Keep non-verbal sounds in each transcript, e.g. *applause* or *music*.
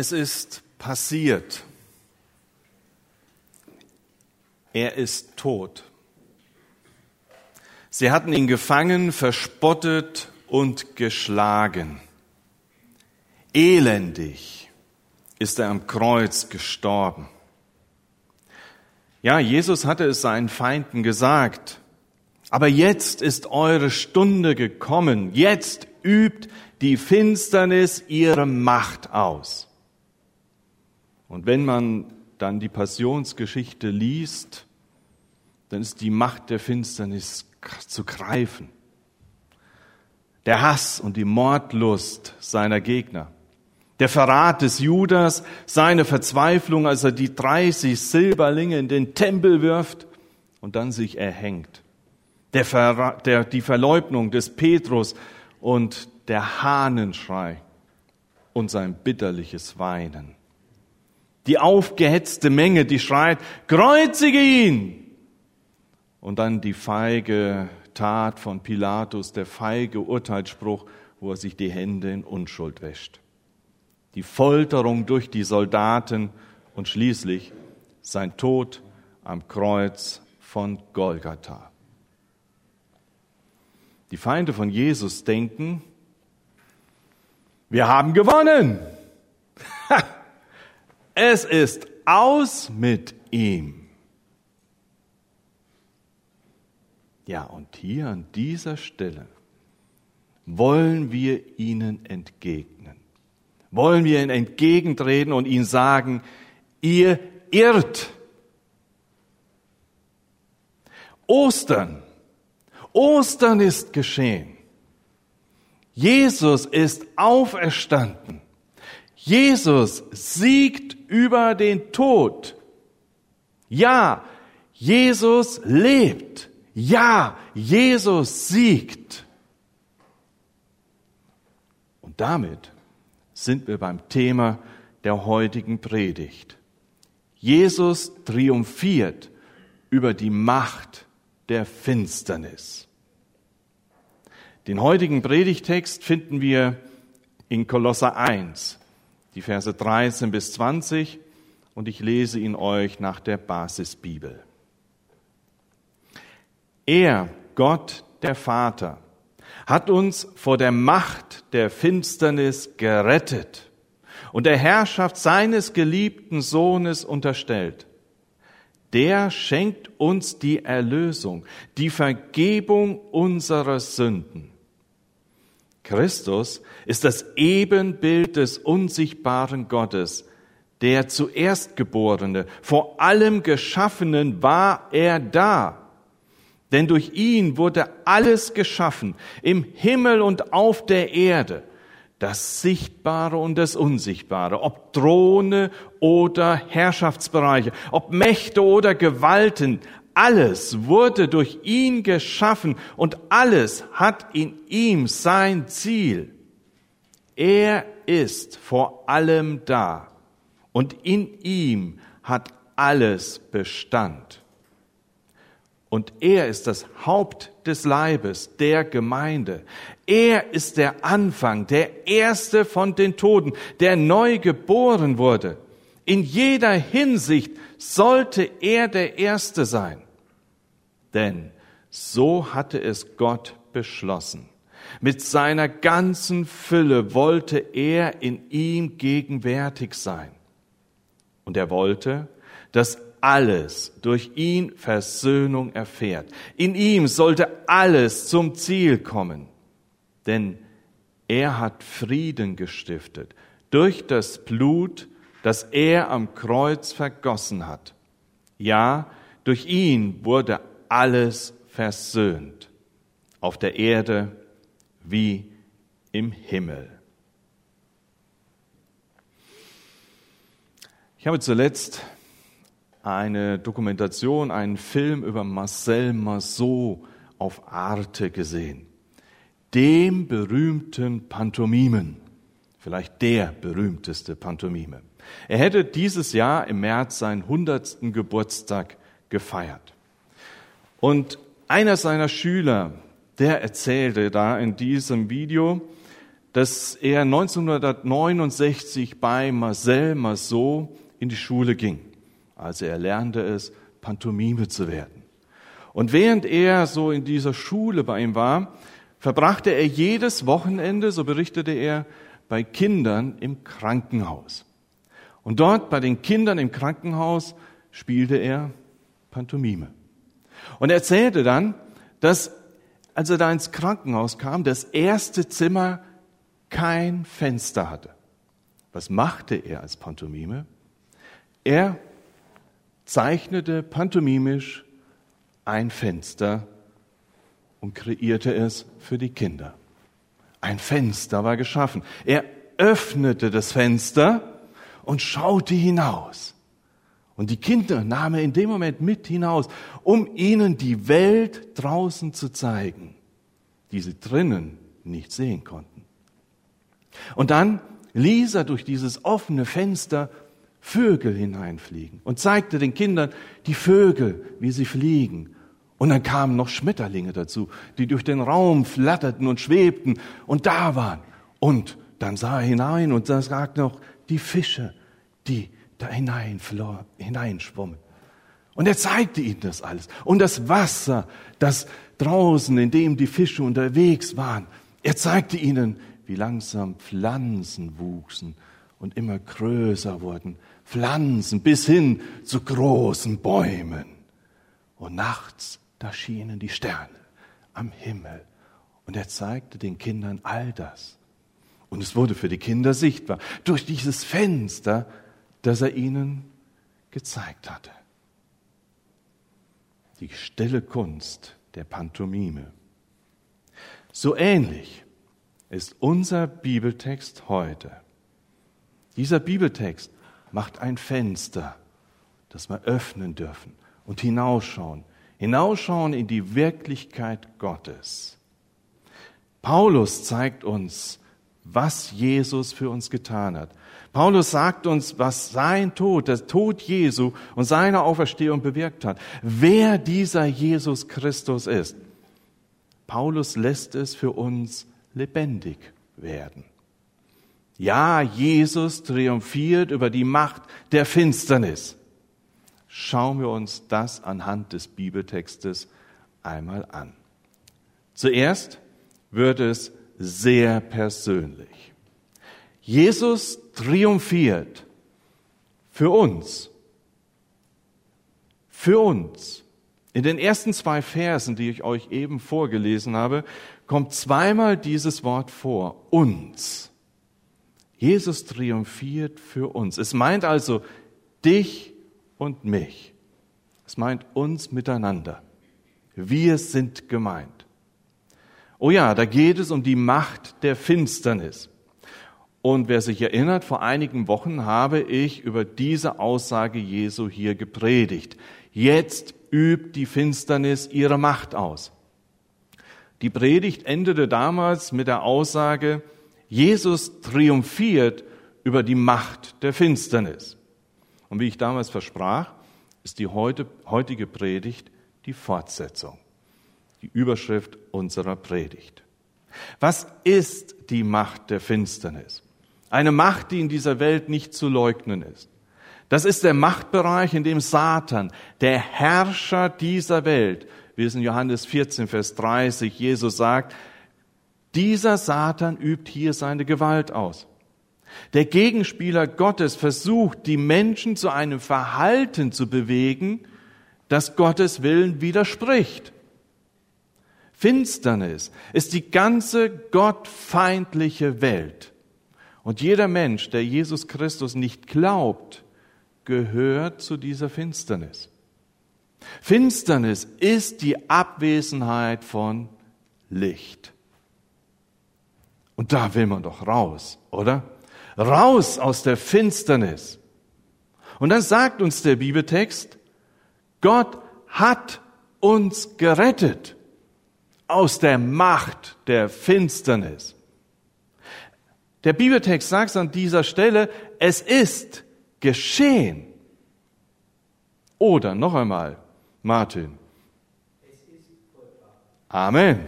Es ist passiert. Er ist tot. Sie hatten ihn gefangen, verspottet und geschlagen. Elendig ist er am Kreuz gestorben. Ja, Jesus hatte es seinen Feinden gesagt. Aber jetzt ist eure Stunde gekommen. Jetzt übt die Finsternis ihre Macht aus. Und wenn man dann die Passionsgeschichte liest, dann ist die Macht der Finsternis zu greifen. Der Hass und die Mordlust seiner Gegner. Der Verrat des Judas, seine Verzweiflung, als er die 30 Silberlinge in den Tempel wirft und dann sich erhängt. Der Verrat, der, die Verleugnung des Petrus und der Hahnenschrei und sein bitterliches Weinen. Die aufgehetzte Menge, die schreit, kreuzige ihn! Und dann die feige Tat von Pilatus, der feige Urteilsspruch, wo er sich die Hände in Unschuld wäscht. Die Folterung durch die Soldaten und schließlich sein Tod am Kreuz von Golgatha. Die Feinde von Jesus denken, wir haben gewonnen. *laughs* es ist aus mit ihm. Ja, und hier an dieser Stelle wollen wir ihnen entgegnen. Wollen wir ihnen entgegentreten und ihnen sagen, ihr irrt. Ostern. Ostern ist geschehen. Jesus ist auferstanden. Jesus siegt über den Tod. Ja, Jesus lebt. Ja, Jesus siegt. Und damit sind wir beim Thema der heutigen Predigt. Jesus triumphiert über die Macht der Finsternis. Den heutigen Predigtext finden wir in Kolosser 1, die Verse 13 bis 20, und ich lese ihn euch nach der Basisbibel. Er, Gott, der Vater, hat uns vor der Macht der Finsternis gerettet und der Herrschaft seines geliebten Sohnes unterstellt. Der schenkt uns die Erlösung, die Vergebung unserer Sünden. Christus ist das Ebenbild des unsichtbaren Gottes, der zuerstgeborene, vor allem Geschaffenen war er da. Denn durch ihn wurde alles geschaffen, im Himmel und auf der Erde, das Sichtbare und das Unsichtbare, ob Throne oder Herrschaftsbereiche, ob Mächte oder Gewalten, alles wurde durch ihn geschaffen und alles hat in ihm sein Ziel. Er ist vor allem da und in ihm hat alles Bestand. Und er ist das Haupt des Leibes, der Gemeinde. Er ist der Anfang, der Erste von den Toten, der neu geboren wurde. In jeder Hinsicht sollte er der Erste sein. Denn so hatte es Gott beschlossen. Mit seiner ganzen Fülle wollte er in ihm gegenwärtig sein. Und er wollte, dass alles durch ihn Versöhnung erfährt. In ihm sollte alles zum Ziel kommen, denn er hat Frieden gestiftet durch das Blut, das er am Kreuz vergossen hat. Ja, durch ihn wurde alles versöhnt, auf der Erde wie im Himmel. Ich habe zuletzt eine Dokumentation, einen Film über Marcel Marceau auf Arte gesehen. Dem berühmten Pantomimen, vielleicht der berühmteste Pantomime. Er hätte dieses Jahr im März seinen hundertsten Geburtstag gefeiert. Und einer seiner Schüler, der erzählte da in diesem Video, dass er 1969 bei Marcel Marceau in die Schule ging. Also er lernte es, Pantomime zu werden. Und während er so in dieser Schule bei ihm war, verbrachte er jedes Wochenende, so berichtete er, bei Kindern im Krankenhaus. Und dort bei den Kindern im Krankenhaus spielte er Pantomime. Und er erzählte dann, dass als er da ins Krankenhaus kam, das erste Zimmer kein Fenster hatte. Was machte er als Pantomime? Er zeichnete pantomimisch ein Fenster und kreierte es für die Kinder. Ein Fenster war geschaffen. Er öffnete das Fenster und schaute hinaus. Und die Kinder nahm er in dem Moment mit hinaus, um ihnen die Welt draußen zu zeigen, die sie drinnen nicht sehen konnten. Und dann ließ er durch dieses offene Fenster Vögel hineinfliegen und zeigte den Kindern die Vögel, wie sie fliegen. Und dann kamen noch Schmetterlinge dazu, die durch den Raum flatterten und schwebten und da waren. Und dann sah er hinein und sagte noch die Fische, die da hineinschwommen. Und er zeigte ihnen das alles. Und das Wasser, das draußen, in dem die Fische unterwegs waren, er zeigte ihnen, wie langsam Pflanzen wuchsen und immer größer wurden. Pflanzen bis hin zu großen Bäumen. Und nachts, da schienen die Sterne am Himmel. Und er zeigte den Kindern all das. Und es wurde für die Kinder sichtbar. Durch dieses Fenster das er ihnen gezeigt hatte. Die stille Kunst der Pantomime. So ähnlich ist unser Bibeltext heute. Dieser Bibeltext macht ein Fenster, das wir öffnen dürfen und hinausschauen, hinausschauen in die Wirklichkeit Gottes. Paulus zeigt uns, was Jesus für uns getan hat. Paulus sagt uns, was sein Tod, der Tod Jesu und seine Auferstehung bewirkt hat. Wer dieser Jesus Christus ist. Paulus lässt es für uns lebendig werden. Ja, Jesus triumphiert über die Macht der Finsternis. Schauen wir uns das anhand des Bibeltextes einmal an. Zuerst wird es sehr persönlich. Jesus triumphiert für uns. Für uns. In den ersten zwei Versen, die ich euch eben vorgelesen habe, kommt zweimal dieses Wort vor. Uns. Jesus triumphiert für uns. Es meint also dich und mich. Es meint uns miteinander. Wir sind gemeint. Oh ja, da geht es um die Macht der Finsternis. Und wer sich erinnert, vor einigen Wochen habe ich über diese Aussage Jesu hier gepredigt. Jetzt übt die Finsternis ihre Macht aus. Die Predigt endete damals mit der Aussage, Jesus triumphiert über die Macht der Finsternis. Und wie ich damals versprach, ist die heute, heutige Predigt die Fortsetzung die Überschrift unserer Predigt. Was ist die Macht der Finsternis? Eine Macht, die in dieser Welt nicht zu leugnen ist. Das ist der Machtbereich, in dem Satan, der Herrscher dieser Welt, wie es in Johannes 14, Vers 30 Jesus sagt, dieser Satan übt hier seine Gewalt aus. Der Gegenspieler Gottes versucht, die Menschen zu einem Verhalten zu bewegen, das Gottes Willen widerspricht. Finsternis ist die ganze gottfeindliche Welt. Und jeder Mensch, der Jesus Christus nicht glaubt, gehört zu dieser Finsternis. Finsternis ist die Abwesenheit von Licht. Und da will man doch raus, oder? Raus aus der Finsternis. Und dann sagt uns der Bibeltext, Gott hat uns gerettet aus der Macht der Finsternis. Der Bibeltext sagt an dieser Stelle, es ist geschehen. Oder noch einmal, Martin. Amen.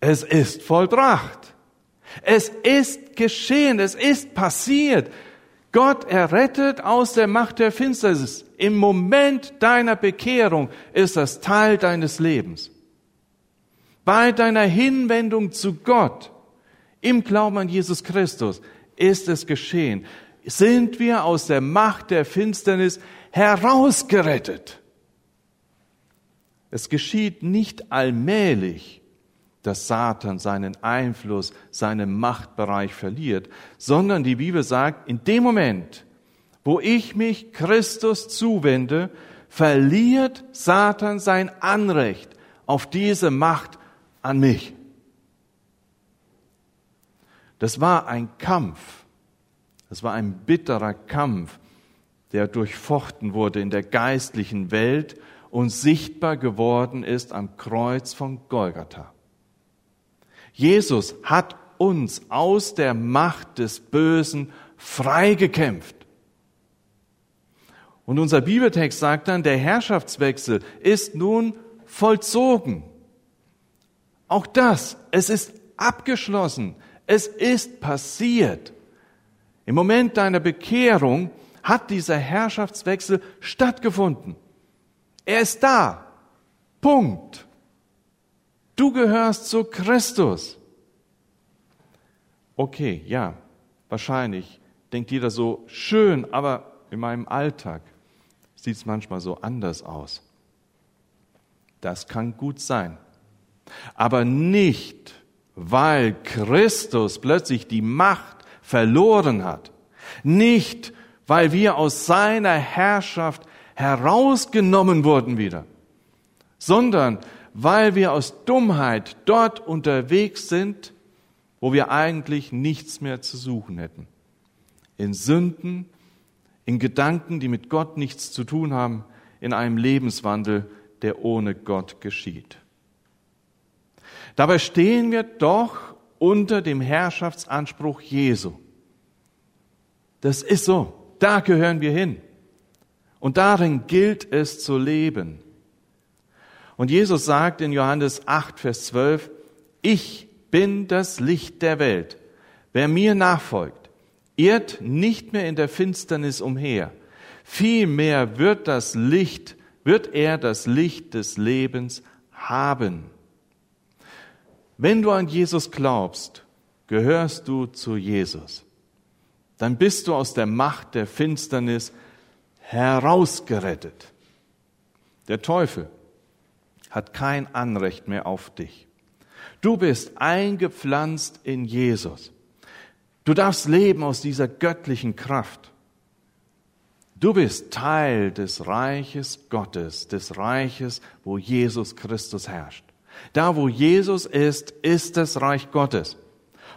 Es ist vollbracht. Es ist geschehen, es ist passiert. Gott errettet aus der Macht der Finsternis. Im Moment deiner Bekehrung ist das Teil deines Lebens. Bei deiner Hinwendung zu Gott, im Glauben an Jesus Christus, ist es geschehen. Sind wir aus der Macht der Finsternis herausgerettet. Es geschieht nicht allmählich, dass Satan seinen Einfluss, seinen Machtbereich verliert, sondern die Bibel sagt, in dem Moment, wo ich mich Christus zuwende, verliert Satan sein Anrecht auf diese Macht an mich. Das war ein Kampf, das war ein bitterer Kampf, der durchfochten wurde in der geistlichen Welt und sichtbar geworden ist am Kreuz von Golgatha. Jesus hat uns aus der Macht des Bösen freigekämpft. Und unser Bibeltext sagt dann, der Herrschaftswechsel ist nun vollzogen. Auch das, es ist abgeschlossen. Es ist passiert. Im Moment deiner Bekehrung hat dieser Herrschaftswechsel stattgefunden. Er ist da. Punkt. Du gehörst zu Christus. Okay, ja, wahrscheinlich denkt jeder so schön, aber in meinem Alltag sieht es manchmal so anders aus. Das kann gut sein. Aber nicht, weil Christus plötzlich die Macht verloren hat. Nicht, weil wir aus seiner Herrschaft herausgenommen wurden wieder, sondern weil wir aus Dummheit dort unterwegs sind, wo wir eigentlich nichts mehr zu suchen hätten. In Sünden, in Gedanken, die mit Gott nichts zu tun haben, in einem Lebenswandel, der ohne Gott geschieht. Dabei stehen wir doch unter dem Herrschaftsanspruch Jesu. Das ist so. Da gehören wir hin. Und darin gilt es zu leben. Und Jesus sagt in Johannes 8, Vers 12, ich bin das Licht der Welt. Wer mir nachfolgt, irrt nicht mehr in der Finsternis umher. Vielmehr wird das Licht, wird er das Licht des Lebens haben. Wenn du an Jesus glaubst, gehörst du zu Jesus dann bist du aus der Macht der Finsternis herausgerettet. Der Teufel hat kein Anrecht mehr auf dich. Du bist eingepflanzt in Jesus. Du darfst leben aus dieser göttlichen Kraft. Du bist Teil des Reiches Gottes, des Reiches, wo Jesus Christus herrscht. Da, wo Jesus ist, ist das Reich Gottes.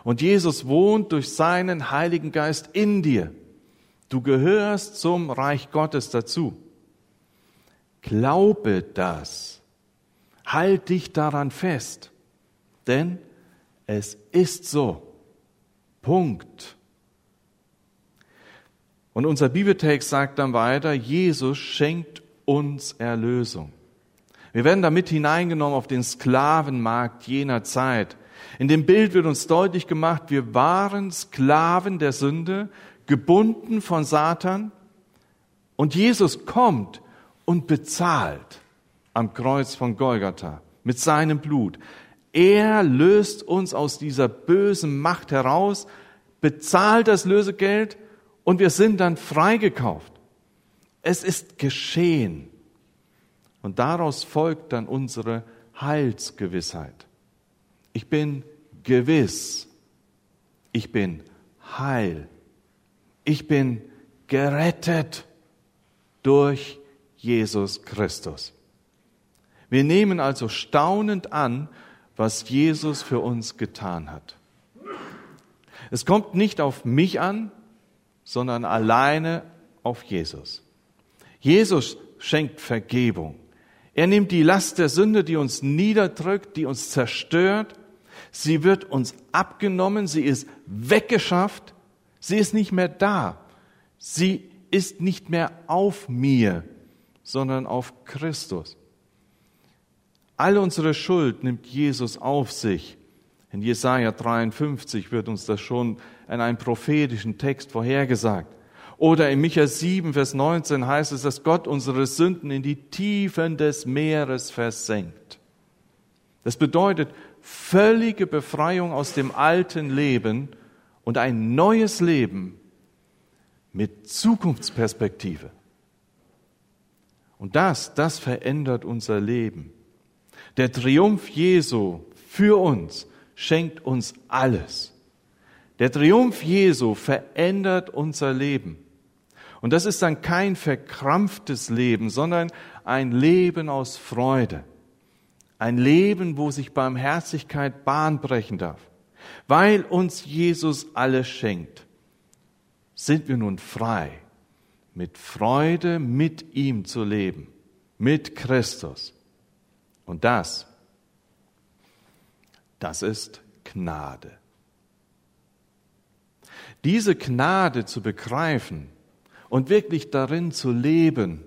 Und Jesus wohnt durch seinen Heiligen Geist in dir. Du gehörst zum Reich Gottes dazu. Glaube das. Halt dich daran fest. Denn es ist so. Punkt. Und unser Bibeltext sagt dann weiter, Jesus schenkt uns Erlösung. Wir werden damit hineingenommen auf den Sklavenmarkt jener Zeit. In dem Bild wird uns deutlich gemacht, wir waren Sklaven der Sünde, gebunden von Satan und Jesus kommt und bezahlt am Kreuz von Golgatha mit seinem Blut. Er löst uns aus dieser bösen Macht heraus, bezahlt das Lösegeld und wir sind dann freigekauft. Es ist geschehen. Und daraus folgt dann unsere Heilsgewissheit. Ich bin gewiss. Ich bin heil. Ich bin gerettet durch Jesus Christus. Wir nehmen also staunend an, was Jesus für uns getan hat. Es kommt nicht auf mich an, sondern alleine auf Jesus. Jesus schenkt Vergebung. Er nimmt die Last der Sünde, die uns niederdrückt, die uns zerstört, Sie wird uns abgenommen, sie ist weggeschafft, sie ist nicht mehr da. Sie ist nicht mehr auf mir, sondern auf Christus. All unsere Schuld nimmt Jesus auf sich, In Jesaja 53 wird uns das schon in einem prophetischen Text vorhergesagt. Oder in Micha 7, Vers 19 heißt es, dass Gott unsere Sünden in die Tiefen des Meeres versenkt. Das bedeutet völlige Befreiung aus dem alten Leben und ein neues Leben mit Zukunftsperspektive. Und das, das verändert unser Leben. Der Triumph Jesu für uns schenkt uns alles. Der Triumph Jesu verändert unser Leben. Und das ist dann kein verkrampftes Leben, sondern ein Leben aus Freude. Ein Leben, wo sich Barmherzigkeit Bahn brechen darf. Weil uns Jesus alles schenkt, sind wir nun frei, mit Freude mit ihm zu leben, mit Christus. Und das, das ist Gnade. Diese Gnade zu begreifen, und wirklich darin zu leben,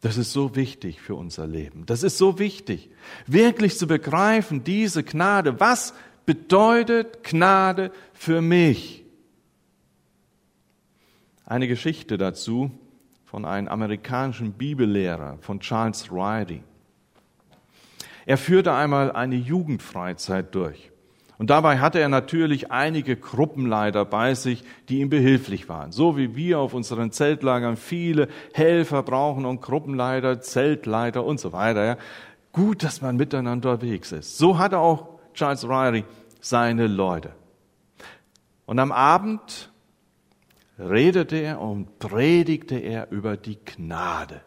das ist so wichtig für unser Leben. Das ist so wichtig, wirklich zu begreifen, diese Gnade. Was bedeutet Gnade für mich? Eine Geschichte dazu von einem amerikanischen Bibellehrer, von Charles Riley. Er führte einmal eine Jugendfreizeit durch. Und dabei hatte er natürlich einige Gruppenleiter bei sich, die ihm behilflich waren. So wie wir auf unseren Zeltlagern viele Helfer brauchen und Gruppenleiter, Zeltleiter und so weiter. Ja. Gut, dass man miteinander unterwegs ist. So hatte auch Charles Ryrie seine Leute. Und am Abend redete er und predigte er über die Gnade.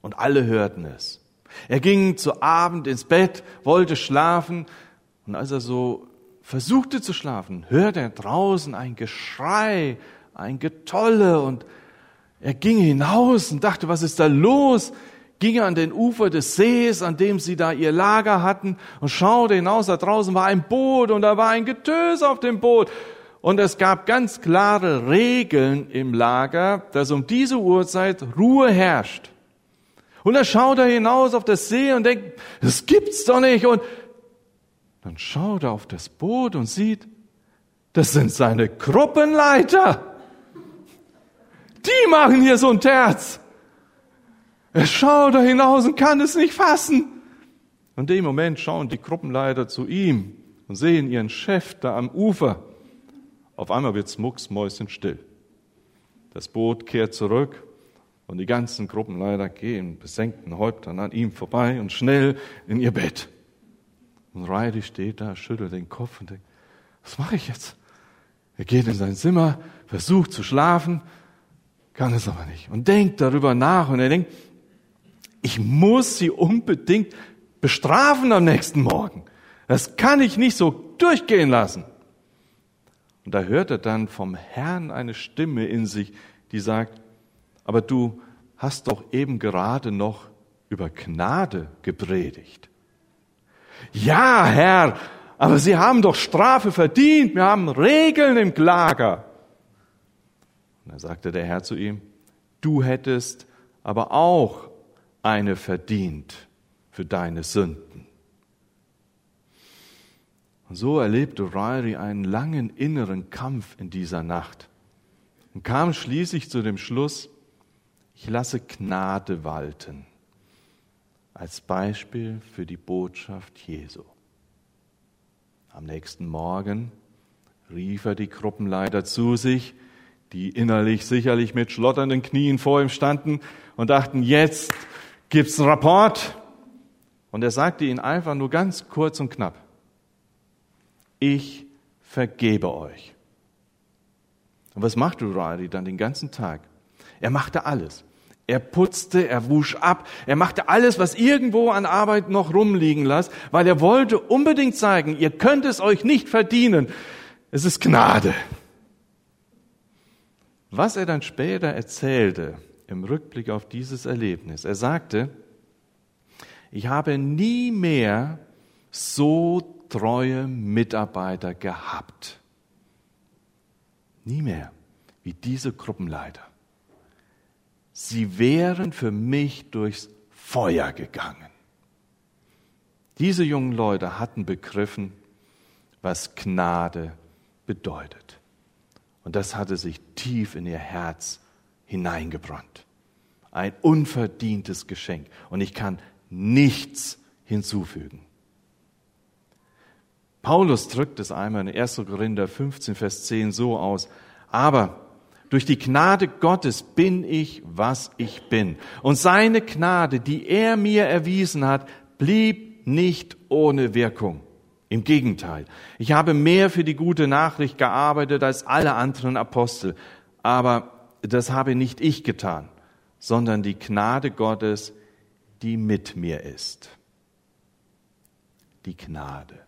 Und alle hörten es. Er ging zu Abend ins Bett, wollte schlafen, und als er so versuchte zu schlafen, hörte er draußen ein Geschrei, ein Getolle und er ging hinaus und dachte, was ist da los? Ging an den Ufer des Sees, an dem sie da ihr Lager hatten und schaute hinaus, da draußen war ein Boot und da war ein Getöse auf dem Boot. Und es gab ganz klare Regeln im Lager, dass um diese Uhrzeit Ruhe herrscht. Und er schaut da hinaus auf das See und denkt, das gibt's doch nicht. Und dann schaut er auf das Boot und sieht, das sind seine Gruppenleiter. Die machen hier so ein Terz. Er schaut da hinaus und kann es nicht fassen. In dem Moment schauen die Gruppenleiter zu ihm und sehen ihren Chef da am Ufer. Auf einmal wird's mucksmäuschenstill. Das Boot kehrt zurück und die ganzen Gruppenleiter gehen besenkten Häuptern an ihm vorbei und schnell in ihr Bett. Und Riley steht da, schüttelt den Kopf und denkt, was mache ich jetzt? Er geht in sein Zimmer, versucht zu schlafen, kann es aber nicht. Und denkt darüber nach und er denkt, ich muss sie unbedingt bestrafen am nächsten Morgen. Das kann ich nicht so durchgehen lassen. Und da hört er dann vom Herrn eine Stimme in sich, die sagt, aber du hast doch eben gerade noch über Gnade gepredigt. Ja, Herr, aber Sie haben doch Strafe verdient. Wir haben Regeln im Lager. Da sagte der Herr zu ihm, du hättest aber auch eine verdient für deine Sünden. Und so erlebte Ryrie einen langen inneren Kampf in dieser Nacht und kam schließlich zu dem Schluss, ich lasse Gnade walten als Beispiel für die Botschaft Jesu. Am nächsten Morgen rief er die Gruppenleiter zu sich, die innerlich sicherlich mit schlotternden Knien vor ihm standen und dachten, jetzt gibt's einen Rapport. Und er sagte ihnen einfach nur ganz kurz und knapp, ich vergebe euch. Und was machte Riley dann den ganzen Tag? Er machte alles. Er putzte, er wusch ab, er machte alles, was irgendwo an Arbeit noch rumliegen lässt, weil er wollte unbedingt zeigen, ihr könnt es euch nicht verdienen. Es ist Gnade. Was er dann später erzählte im Rückblick auf dieses Erlebnis, er sagte, ich habe nie mehr so treue Mitarbeiter gehabt. Nie mehr wie diese Gruppenleiter. Sie wären für mich durchs Feuer gegangen. Diese jungen Leute hatten begriffen, was Gnade bedeutet. Und das hatte sich tief in ihr Herz hineingebrannt. Ein unverdientes Geschenk. Und ich kann nichts hinzufügen. Paulus drückt es einmal in 1. Korinther 15, Vers 10 so aus. Aber durch die Gnade Gottes bin ich, was ich bin. Und seine Gnade, die er mir erwiesen hat, blieb nicht ohne Wirkung. Im Gegenteil, ich habe mehr für die gute Nachricht gearbeitet als alle anderen Apostel. Aber das habe nicht ich getan, sondern die Gnade Gottes, die mit mir ist. Die Gnade.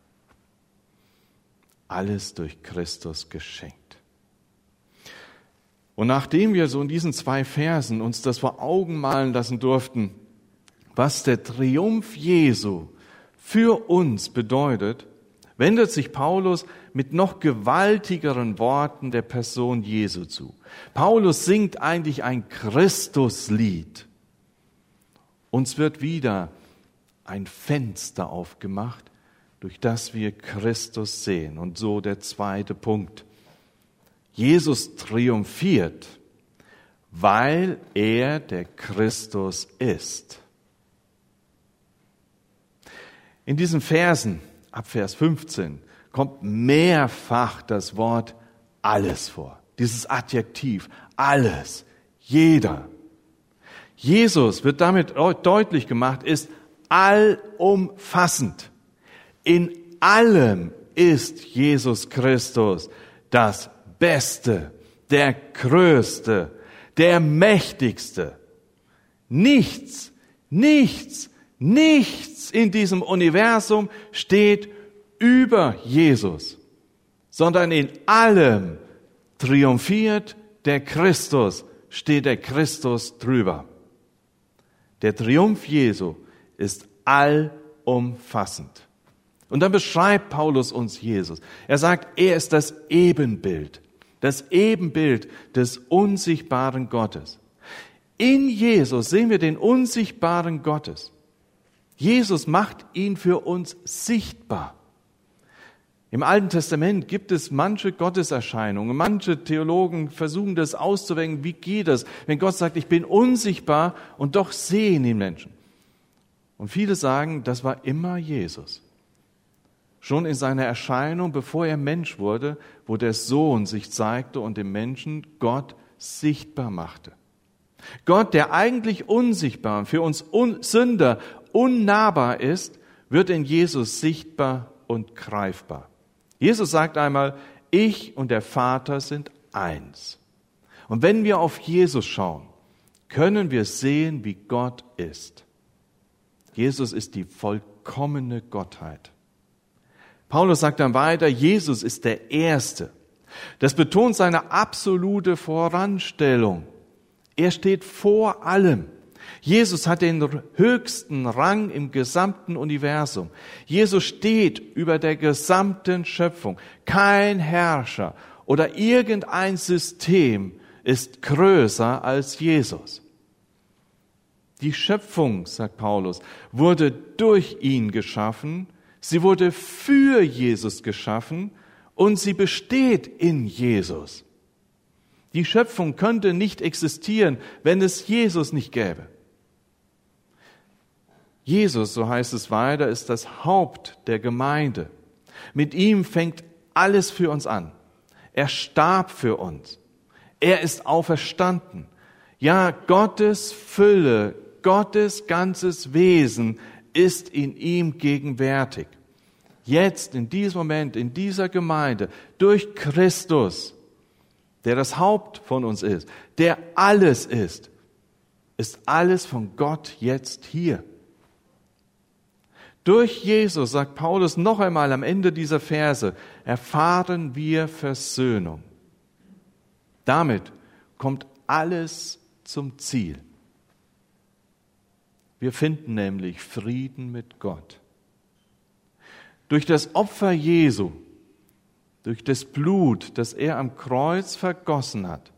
Alles durch Christus geschenkt. Und nachdem wir so in diesen zwei Versen uns das vor Augen malen lassen durften, was der Triumph Jesu für uns bedeutet, wendet sich Paulus mit noch gewaltigeren Worten der Person Jesu zu. Paulus singt eigentlich ein Christuslied. Uns wird wieder ein Fenster aufgemacht, durch das wir Christus sehen. Und so der zweite Punkt. Jesus triumphiert, weil er der Christus ist. In diesen Versen, ab Vers 15, kommt mehrfach das Wort alles vor. Dieses Adjektiv, alles, jeder. Jesus wird damit deutlich gemacht, ist allumfassend. In allem ist Jesus Christus das Beste, der Größte, der Mächtigste. Nichts, nichts, nichts in diesem Universum steht über Jesus, sondern in allem triumphiert der Christus, steht der Christus drüber. Der Triumph Jesu ist allumfassend. Und dann beschreibt Paulus uns Jesus. Er sagt, er ist das Ebenbild, das Ebenbild des unsichtbaren Gottes. In Jesus sehen wir den unsichtbaren Gottes. Jesus macht ihn für uns sichtbar. Im Alten Testament gibt es manche Gotteserscheinungen. Manche Theologen versuchen das auszuwägen. Wie geht das, wenn Gott sagt, ich bin unsichtbar und doch sehen ihn Menschen? Und viele sagen, das war immer Jesus. Schon in seiner Erscheinung, bevor er Mensch wurde, wo der Sohn sich zeigte und dem Menschen Gott sichtbar machte. Gott, der eigentlich unsichtbar und für uns Sünder unnahbar ist, wird in Jesus sichtbar und greifbar. Jesus sagt einmal, ich und der Vater sind eins. Und wenn wir auf Jesus schauen, können wir sehen, wie Gott ist. Jesus ist die vollkommene Gottheit. Paulus sagt dann weiter, Jesus ist der Erste. Das betont seine absolute Voranstellung. Er steht vor allem. Jesus hat den höchsten Rang im gesamten Universum. Jesus steht über der gesamten Schöpfung. Kein Herrscher oder irgendein System ist größer als Jesus. Die Schöpfung, sagt Paulus, wurde durch ihn geschaffen, sie wurde für Jesus geschaffen und sie besteht in Jesus. Die Schöpfung könnte nicht existieren, wenn es Jesus nicht gäbe. Jesus, so heißt es weiter, ist das Haupt der Gemeinde. Mit ihm fängt alles für uns an. Er starb für uns. Er ist auferstanden. Ja, Gottes Fülle, Gottes ganzes Wesen ist in ihm gegenwärtig. Jetzt, in diesem Moment, in dieser Gemeinde, durch Christus, der das Haupt von uns ist, der alles ist, ist alles von Gott jetzt hier. Durch Jesus, sagt Paulus noch einmal am Ende dieser Verse, erfahren wir Versöhnung. Damit kommt alles zum Ziel. Wir finden nämlich Frieden mit Gott. Durch das Opfer Jesu, durch das Blut, das er am Kreuz vergossen hat,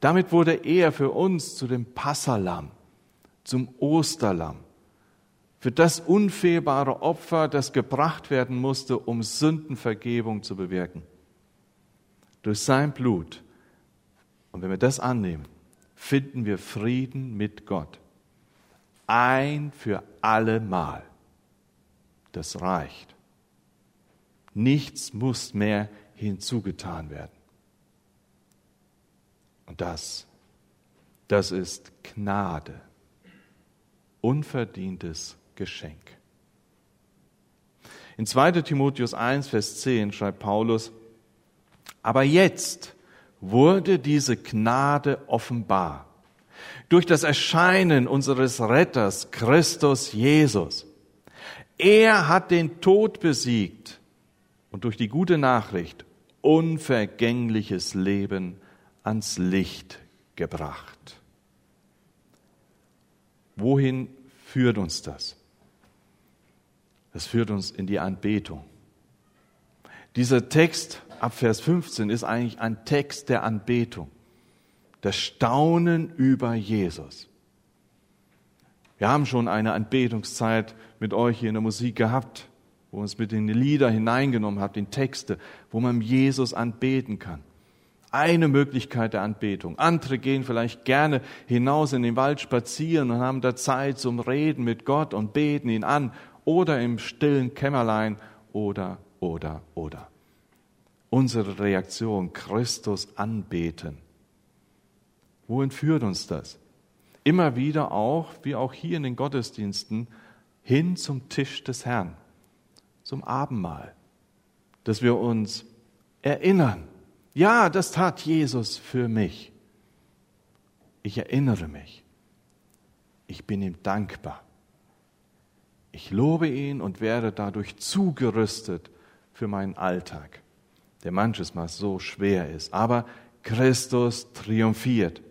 damit wurde er für uns zu dem Passalam, zum Osterlamm für das unfehlbare Opfer, das gebracht werden musste, um Sündenvergebung zu bewirken. Durch sein Blut. Und wenn wir das annehmen, finden wir Frieden mit Gott. Ein für alle Mal. Das reicht. Nichts muss mehr hinzugetan werden. Und das, das ist Gnade. Unverdientes Geschenk. In 2 Timotheus 1, Vers 10 schreibt Paulus, aber jetzt wurde diese Gnade offenbar durch das Erscheinen unseres Retters Christus Jesus. Er hat den Tod besiegt und durch die gute Nachricht unvergängliches Leben ans Licht gebracht. Wohin führt uns das? Das führt uns in die Anbetung. Dieser Text ab Vers 15 ist eigentlich ein Text der Anbetung, das Staunen über Jesus. Wir haben schon eine Anbetungszeit mit euch hier in der Musik gehabt, wo uns mit den Lieder hineingenommen habt, in Texte, wo man Jesus anbeten kann. Eine Möglichkeit der Anbetung. Andere gehen vielleicht gerne hinaus in den Wald spazieren und haben da Zeit zum Reden mit Gott und beten ihn an oder im stillen Kämmerlein oder, oder, oder. Unsere Reaktion, Christus anbeten. Wohin führt uns das? Immer wieder auch, wie auch hier in den Gottesdiensten, hin zum Tisch des Herrn, zum Abendmahl, dass wir uns erinnern, ja, das tat Jesus für mich. Ich erinnere mich. Ich bin ihm dankbar. Ich lobe ihn und werde dadurch zugerüstet für meinen Alltag, der manches Mal so schwer ist. Aber Christus triumphiert.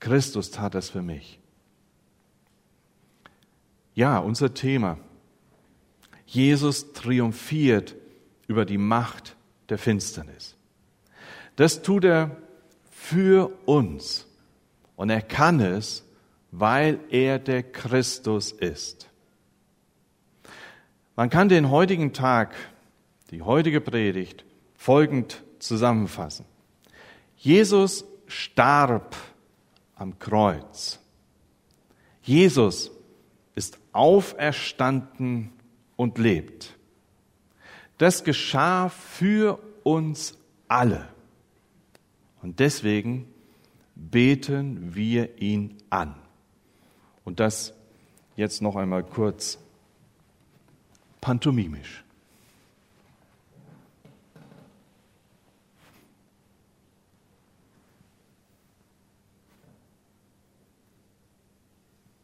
Christus tat es für mich. Ja, unser Thema. Jesus triumphiert über die Macht der Finsternis. Das tut er für uns. Und er kann es, weil er der Christus ist. Man kann den heutigen Tag, die heutige Predigt, folgend zusammenfassen. Jesus starb am Kreuz. Jesus ist auferstanden und lebt. Das geschah für uns alle. Und deswegen beten wir ihn an. Und das jetzt noch einmal kurz pantomimisch.